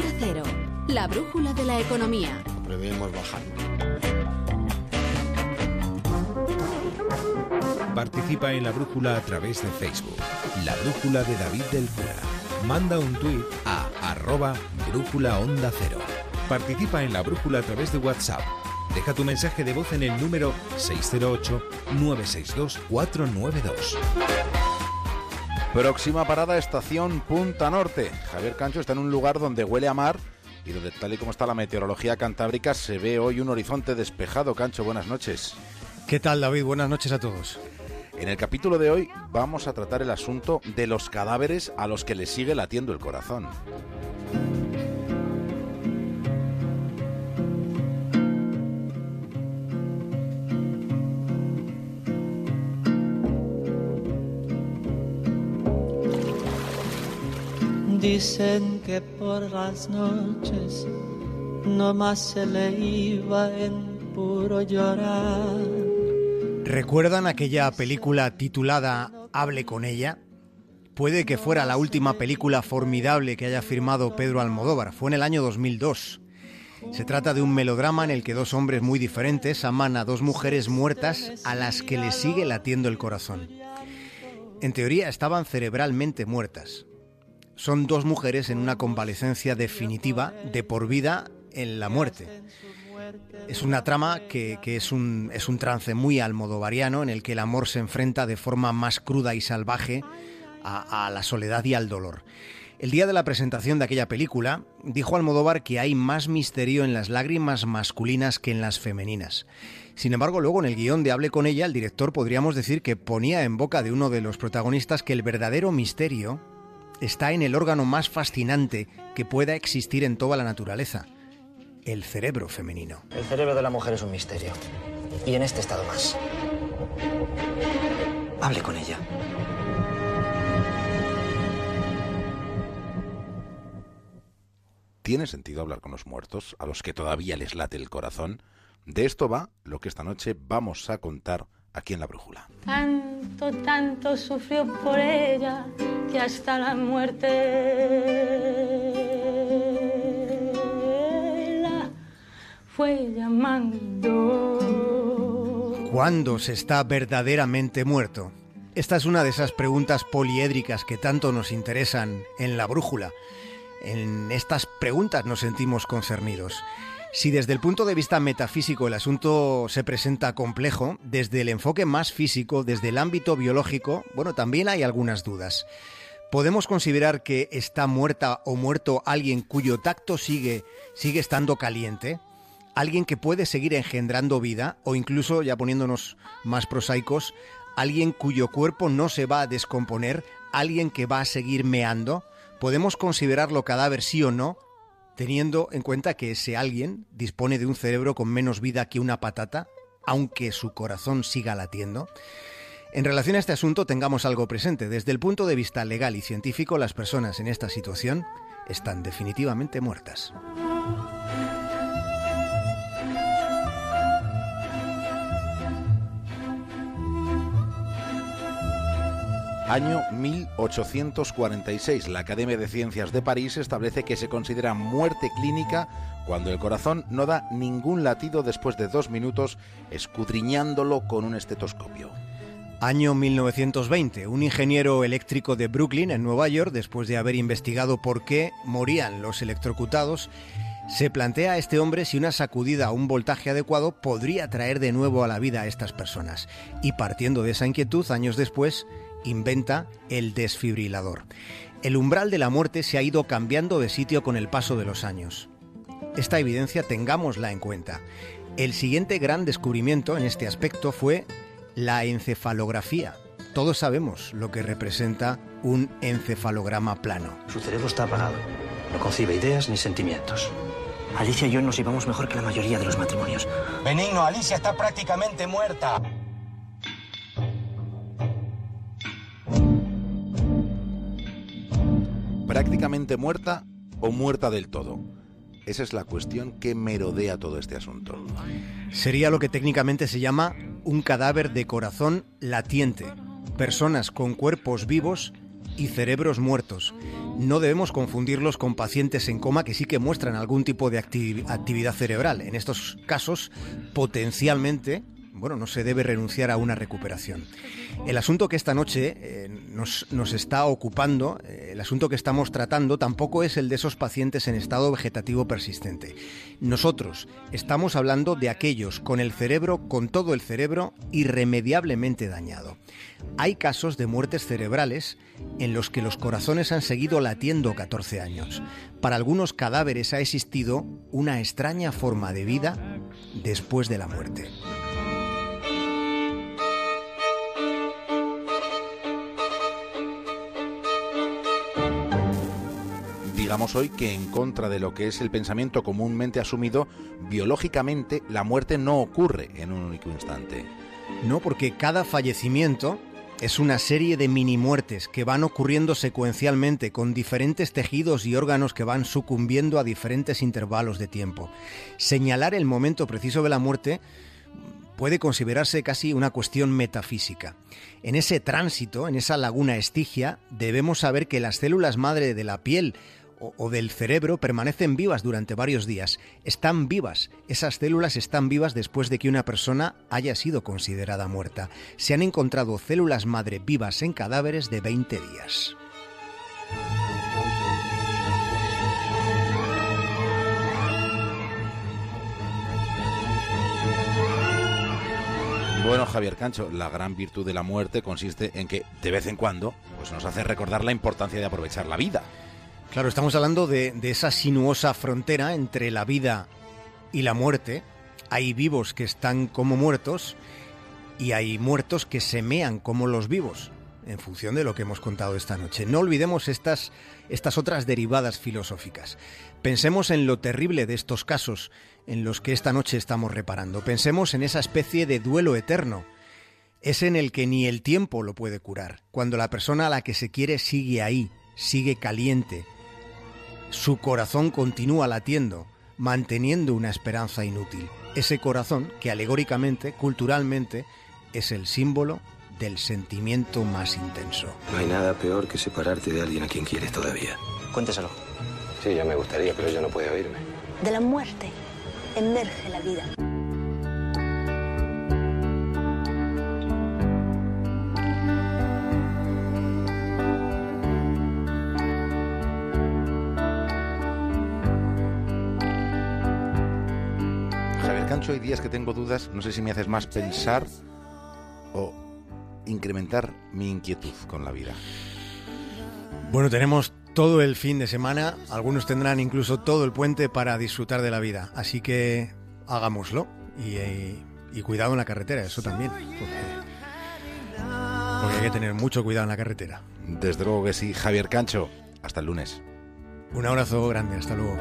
Onda Cero, la brújula de la economía. Prevemos bajando. Participa en la brújula a través de Facebook. La brújula de David del Cura. Manda un tuit a arroba brújula onda cero. Participa en la brújula a través de WhatsApp. Deja tu mensaje de voz en el número 608-962-492. Próxima parada, estación Punta Norte. Javier Cancho está en un lugar donde huele a mar y donde tal y como está la meteorología cantábrica se ve hoy un horizonte despejado. Cancho, buenas noches. ¿Qué tal David? Buenas noches a todos. En el capítulo de hoy vamos a tratar el asunto de los cadáveres a los que le sigue latiendo el corazón. Dicen que por las noches no más se le iba en puro llorar. ¿Recuerdan aquella película titulada Hable con ella? Puede que fuera la última película formidable que haya firmado Pedro Almodóvar. Fue en el año 2002. Se trata de un melodrama en el que dos hombres muy diferentes aman a dos mujeres muertas a las que les sigue latiendo el corazón. En teoría estaban cerebralmente muertas. Son dos mujeres en una convalecencia definitiva de por vida en la muerte. Es una trama que, es, un, es un trance muy almodovariano en el que el amor se enfrenta de forma más cruda y salvaje a, la soledad y al dolor. El día de la presentación de aquella película, dijo Almodóvar que hay más misterio en las lágrimas masculinas que en las femeninas. Sin embargo, luego en el guion de Hable con ella, el director podríamos decir que ponía en boca de uno de los protagonistas que el verdadero misterio está en el órgano más fascinante que pueda existir en toda la naturaleza, el cerebro femenino. El cerebro de la mujer es un misterio. Y en este estado más. Hable con ella. ¿Tiene sentido hablar con los muertos, a los que todavía les late el corazón? De esto va lo que esta noche vamos a contar aquí en la brújula. Tanto, tanto sufrió por ella que hasta la muerte la fue llamando. ¿Cuándo se está verdaderamente muerto? Esta es una de esas preguntas poliédricas que tanto nos interesan en la brújula. En estas preguntas nos sentimos concernidos. Si desde el punto de vista metafísico el asunto se presenta complejo, desde el enfoque más físico, desde el ámbito biológico, bueno, también hay algunas dudas. ¿Podemos considerar que está muerta o muerto alguien cuyo tacto sigue, sigue estando caliente? ¿Alguien que puede seguir engendrando vida? O incluso, ya poniéndonos más prosaicos, alguien cuyo cuerpo no se va a descomponer, alguien que va a seguir meando. ¿Podemos considerarlo cadáver sí o no? Teniendo en cuenta que ese alguien dispone de un cerebro con menos vida que una patata, aunque su corazón siga latiendo? En relación a este asunto tengamos algo presente. Desde el punto de vista legal y científico, las personas en esta situación están definitivamente muertas. Año 1846. La Academia de Ciencias de París establece que se considera muerte clínica cuando el corazón no da ningún latido después de dos minutos escudriñándolo con un estetoscopio. Año 1920. Un ingeniero eléctrico de Brooklyn, en Nueva York, después de haber investigado por qué morían los electrocutados, se plantea a este hombre si una sacudida a un voltaje adecuado podría traer de nuevo a la vida a estas personas. Y partiendo de esa inquietud, años después, inventa el desfibrilador. El umbral de la muerte se ha ido cambiando de sitio con el paso de los años. Esta evidencia tengámosla en cuenta. El siguiente gran descubrimiento en este aspecto fue la encefalografía. Todos sabemos lo que representa un encefalograma plano. Su cerebro está apagado. No concibe ideas ni sentimientos. Alicia y yo nos llevamos mejor que la mayoría de los matrimonios. Benigno, Alicia está prácticamente muerta. Prácticamente muerta o muerta del todo? Esa es la cuestión que merodea todo este asunto. Sería lo que técnicamente se llama un cadáver de corazón latiente. Personas con cuerpos vivos y cerebros muertos. No debemos confundirlos con pacientes en coma que sí que muestran algún tipo de actividad cerebral. En estos casos, potencialmente bueno, no se debe renunciar a una recuperación. El asunto que esta noche eh, nos, está ocupando, eh, el asunto que estamos tratando, tampoco es el de esos pacientes en estado vegetativo persistente. Nosotros estamos hablando de aquellos con el cerebro, con todo el cerebro, irremediablemente dañado. Hay casos de muertes cerebrales en los que los corazones han seguido latiendo 14 años. Para algunos cadáveres ha existido una extraña forma de vida después de la muerte. Hoy que en contra de lo que es el pensamiento comúnmente asumido, biológicamente la muerte no ocurre en un único instante. No, porque cada fallecimiento es una serie de mini muertes que van ocurriendo secuencialmente con diferentes tejidos y órganos que van sucumbiendo a diferentes intervalos de tiempo. Señalar el momento preciso de la muerte puede considerarse casi una cuestión metafísica. En ese tránsito, en esa laguna estigia, debemos saber que las células madre de la piel o, del cerebro permanecen vivas durante varios días. Están vivas. Esas células están vivas después de que una persona haya sido considerada muerta. Se han encontrado células madre vivas en cadáveres de 20 días. Bueno, Javier Cancho, la gran virtud de la muerte consiste en que de vez en cuando pues nos hace recordar la importancia de aprovechar la vida. Claro, estamos hablando de, esa sinuosa frontera entre la vida y la muerte. Hay vivos que están como muertos y hay muertos que semean como los vivos, en función de lo que hemos contado esta noche. No olvidemos estas, estas otras derivadas filosóficas. Pensemos en lo terrible de estos casos en los que esta noche estamos reparando. Pensemos en esa especie de duelo eterno. Es en el que ni el tiempo lo puede curar, cuando la persona a la que se quiere sigue ahí, sigue caliente, su corazón continúa latiendo, manteniendo una esperanza inútil. Ese corazón que alegóricamente, culturalmente, es el símbolo del sentimiento más intenso. No hay nada peor que separarte de alguien a quien quieres todavía. Cuénteselo. Sí, ya me gustaría, pero ella no puede oírme. De la muerte emerge la vida. Días que tengo dudas, no sé si me haces más pensar o incrementar mi inquietud con la vida. Bueno, tenemos todo el fin de semana, algunos tendrán incluso todo el puente para disfrutar de la vida, así que hagámoslo y, cuidado en la carretera, eso también, porque, porque hay que tener mucho cuidado en la carretera. Desde luego que sí, Javier Cancho, hasta el lunes. Un abrazo grande, hasta luego.